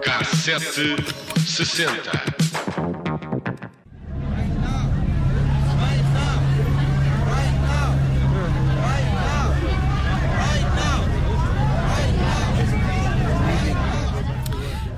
Cassete sessenta.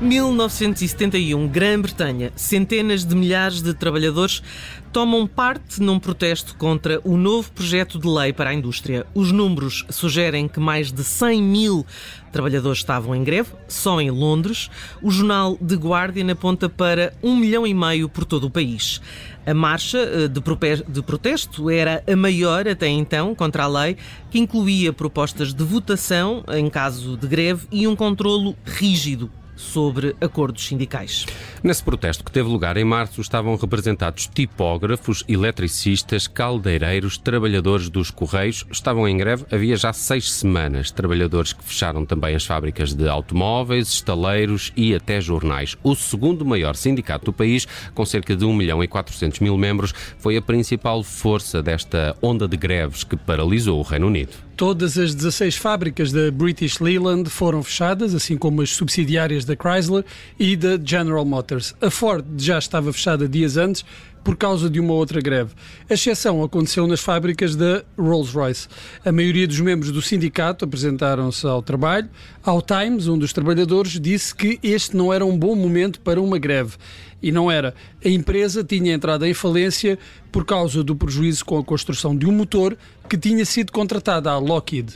(1971), Grã-Bretanha. Centenas de milhares de trabalhadores tomam parte num protesto contra o novo projeto de lei para a indústria. Os números sugerem que mais de 100 mil trabalhadores estavam em greve, só em Londres. O jornal The Guardian aponta para um milhão e meio por todo o país. A marcha eh, de protesto era a maior até então contra a lei, que incluía propostas de votação em caso de greve e um controlo rígido sobre acordos sindicais. Nesse protesto que teve lugar em março estavam representados tipógrafos, eletricistas, caldeireiros, trabalhadores dos Correios. Estavam em greve havia já seis semanas. Trabalhadores que fecharam também as fábricas de automóveis, estaleiros e até jornais. O segundo maior sindicato do país, com cerca de 1 milhão e 400 mil membros, foi a principal força desta onda de greves que paralisou o Reino Unido. Todas as 16 fábricas da British Leyland foram fechadas, assim como as subsidiárias da Chrysler e da General Motors. A Ford já estava fechada dias antes por causa de uma outra greve. A exceção aconteceu nas fábricas da Rolls-Royce. A maioria dos membros do sindicato apresentaram-se ao trabalho. Ao Times, um dos trabalhadores disse que este não era um bom momento para uma greve. E não era. A empresa tinha entrado em falência por causa do prejuízo com a construção de um motor que tinha sido contratada à Lockheed.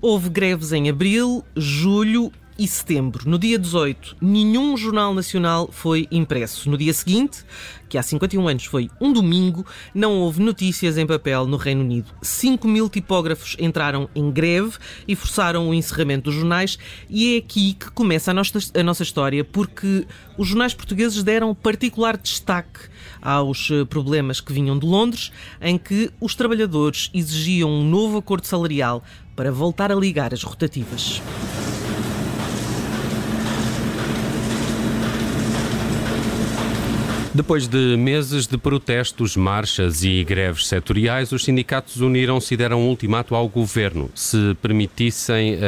Houve greves em abril, julho e setembro. No dia 18, nenhum jornal nacional foi impresso. No dia seguinte, que há 51 anos foi um domingo, não houve notícias em papel no Reino Unido. 5 mil tipógrafos entraram em greve e forçaram o encerramento dos jornais, e é aqui que começa a nossa, a nossa história, porque os jornais portugueses deram particular destaque aos eh, problemas que vinham de Londres, em que os trabalhadores exigiam um novo acordo salarial para voltar a ligar as rotativas. Depois de meses de protestos, marchas e greves setoriais, os sindicatos uniram-se e deram um ultimato ao governo. Se permitissem uh,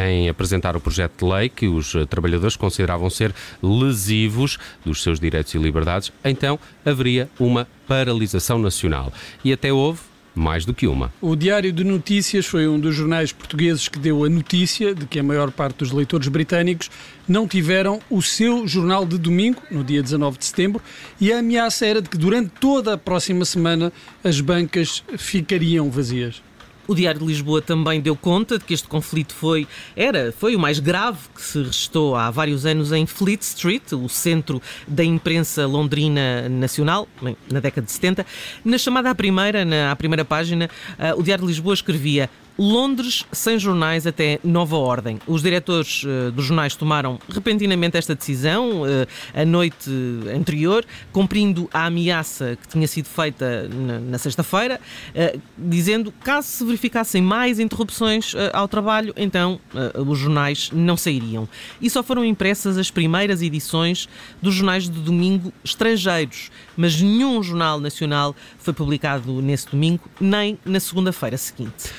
em apresentar o projeto de lei que os trabalhadores consideravam ser lesivos dos seus direitos e liberdades, então haveria uma paralisação nacional. E até houve mais do que uma. O Diário de Notícias foi um dos jornais portugueses que deu a notícia de que a maior parte dos leitores britânicos não tiveram o seu jornal de domingo, no dia 19 de setembro, e a ameaça era de que durante toda a próxima semana as bancas ficariam vazias. O Diário de Lisboa também deu conta de que este conflito foi, era, foi o mais grave que se restou há vários anos em Fleet Street, o centro da imprensa londrina nacional, na década de 70. Na chamada à primeira, na à primeira página, uh, o Diário de Lisboa escrevia Londres sem jornais até nova ordem. Os diretores uh, dos jornais tomaram repentinamente esta decisão uh, a noite anterior, cumprindo a ameaça que tinha sido feita na, na sexta-feira, uh, dizendo caso se verificassem mais interrupções ao trabalho, então os jornais não sairiam. E só foram impressas as primeiras edições dos jornais de domingo estrangeiros, mas nenhum jornal nacional foi publicado nesse domingo, nem na segunda-feira seguinte.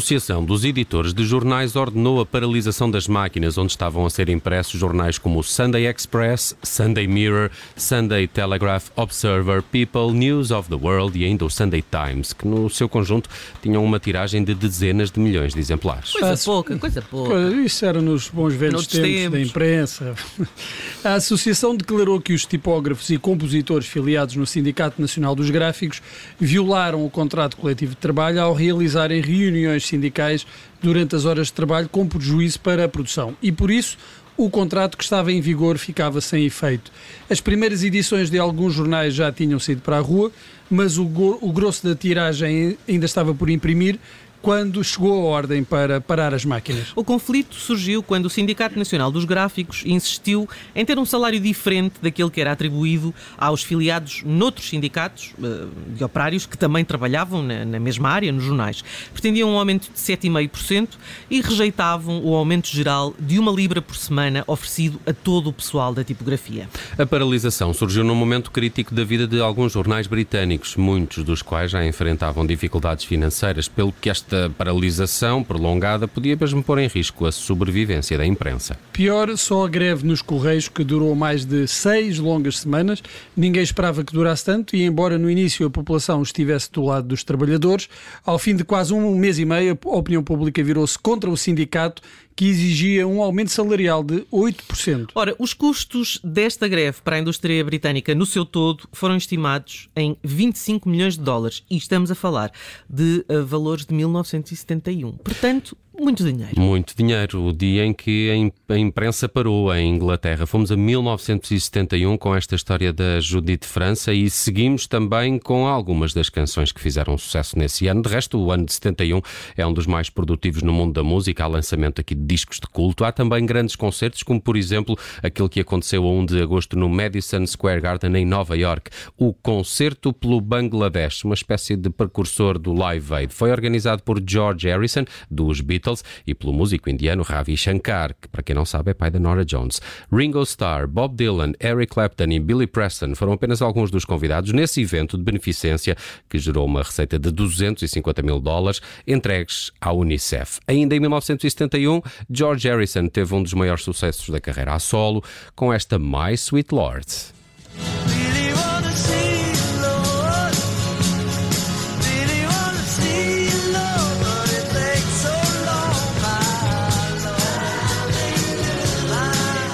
Associação dos Editores de Jornais ordenou a paralisação das máquinas onde estavam a ser impressos jornais como o Sunday Express, Sunday Mirror, Sunday Telegraph, Observer, People, News of the World e ainda o Sunday Times, que no seu conjunto tinham uma tiragem de dezenas de milhões de exemplares. Coisa pouca, coisa pouca. Isso era nos bons velhos tempos, tempos da imprensa. A associação declarou que os tipógrafos e compositores filiados no Sindicato Nacional dos Gráficos violaram o contrato coletivo de trabalho ao realizarem reuniões sindicais durante as horas de trabalho com prejuízo para a produção. E por isso o contrato que estava em vigor ficava sem efeito. As primeiras edições de alguns jornais já tinham sido para a rua, mas o, o grosso da tiragem ainda estava por imprimir quando chegou a ordem para parar as máquinas. O conflito surgiu quando o Sindicato Nacional dos Gráficos insistiu em ter um salário diferente daquele que era atribuído aos filiados noutros sindicatos eh, de operários que também trabalhavam na, mesma área, nos jornais. Pretendiam um aumento de 7,5% e rejeitavam o aumento geral de uma libra por semana oferecido a todo o pessoal da tipografia. A paralisação surgiu num momento crítico da vida de alguns jornais britânicos, muitos dos quais já enfrentavam dificuldades financeiras, pelo que esta esta paralisação prolongada podia mesmo pôr em risco a sobrevivência da imprensa. Pior, só a greve nos Correios, que durou mais de seis longas semanas. Ninguém esperava que durasse tanto e, embora no início a população estivesse do lado dos trabalhadores, ao fim de quase um mês e meio, a opinião pública virou-se contra o sindicato que exigia um aumento salarial de 8%. Ora, os custos desta greve para a indústria britânica no seu todo foram estimados em 25 milhões de dólares e estamos a falar de uh, valores de 1971. Portanto, muito dinheiro. Muito dinheiro. O dia em que a imprensa parou em Inglaterra. Fomos a 1971 com esta história da Judite França e seguimos também com algumas das canções que fizeram sucesso nesse ano. De resto, o ano de 71 é um dos mais produtivos no mundo da música. Há lançamento aqui de discos de culto. Há também grandes concertos, como por exemplo aquele que aconteceu a 1 de agosto no Madison Square Garden em Nova York. O Concerto pelo Bangladesh, uma espécie de precursor do Live Aid. Foi organizado por George Harrison, dos Beatles Beatles e pelo músico indiano Ravi Shankar, que para quem não sabe é pai da Nora Jones. Ringo Starr, Bob Dylan, Eric Clapton e Billy Preston foram apenas alguns dos convidados nesse evento de beneficência que gerou uma receita de 250 mil dólares entregues à Unicef. Ainda em 1971, George Harrison teve um dos maiores sucessos da carreira a solo com esta My Sweet Lord.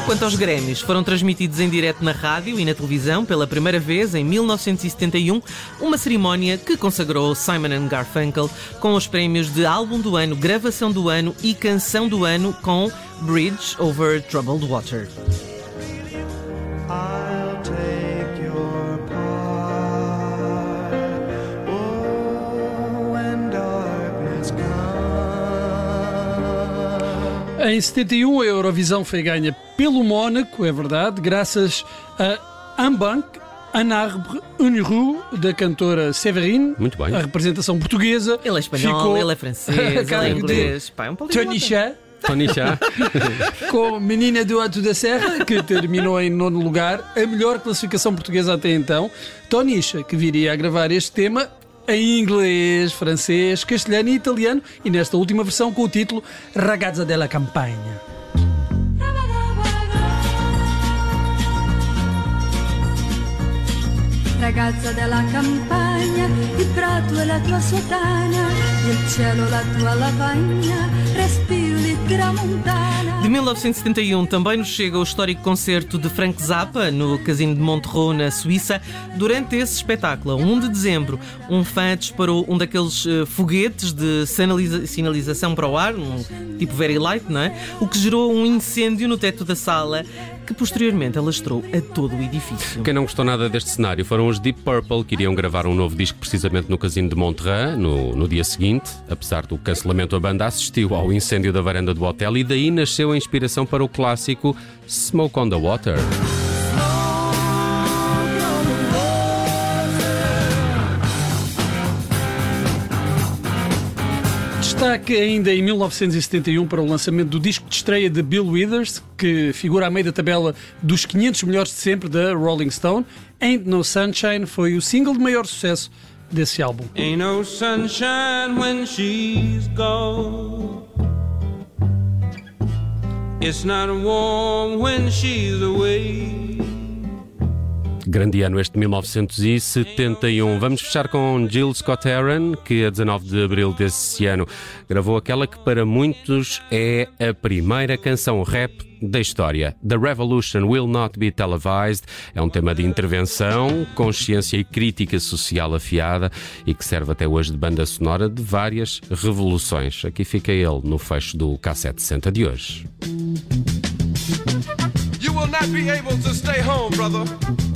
Quanto aos Grêmios, foram transmitidos em direto na rádio e na televisão pela primeira vez em 1971, uma cerimónia que consagrou Simon Garfunkel com os prémios de Álbum do Ano, Gravação do Ano e Canção do Ano com Bridge Over Troubled Water. Em 71, a Eurovisão foi ganha pelo Mónaco, é verdade, graças a Un Bank, Un Arbre, Une Rue, da cantora Severine. Muito bem. A representação portuguesa. Ele é espanhol, ficou... ele é francês, ele é inglês. Pá, é um Tony Chá. Tony Chá. com Menina do Alto da Serra, que terminou em nono lugar, a melhor classificação portuguesa até então. Tony Chá, que viria a gravar este tema em inglês, francês, castelhano e italiano, e nesta última versão com o título Ragazza della Campagna. Ragazza della campagna, il prato è la tua sotana, il cielo la tua lavagna, respiro di tramontana. De 1971 também nos chega o histórico concerto de Frank Zappa no Casino de Montreux, na Suíça. Durante esse espetáculo, 1 de dezembro, um fã disparou um daqueles uh, foguetes de sinaliza sinalização para o ar, um tipo very light, não é? O que gerou um incêndio no teto da sala que posteriormente alastrou a todo o edifício. Quem não gostou nada deste cenário foram os Deep Purple, que iriam gravar um novo disco precisamente no Casino de Monterrey no, no dia seguinte. Apesar do cancelamento, a banda assistiu ao incêndio da varanda do hotel e daí nasceu a inspiração para o clássico Smoke on the Water. Destaque ainda em 1971 para o lançamento do disco de estreia de Bill Withers, que figura a meio da tabela dos 500 melhores de sempre da Rolling Stone. Ain't No Sunshine foi o single de maior sucesso desse álbum. Ain't no sunshine when she's gone. It's not warm when she's away. Grande ano este 1971. Vamos fechar com Jill Scott Heron, que a 19 de abril desse ano gravou aquela que para muitos é a primeira canção rap da história. The Revolution Will Not Be Televised é um tema de intervenção, consciência e crítica social afiada e que serve até hoje de banda sonora de várias revoluções. Aqui fica ele no fecho do K760 de hoje. You will not be able to stay home, brother.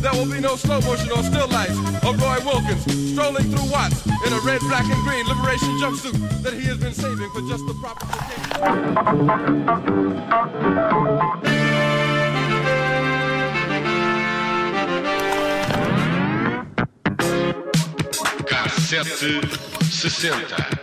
There will be no slow motion or still lights of Roy Wilkins strolling through Watts in a red, black, and green liberation jumpsuit that he has been saving for just the proper occasion. Cassete 60.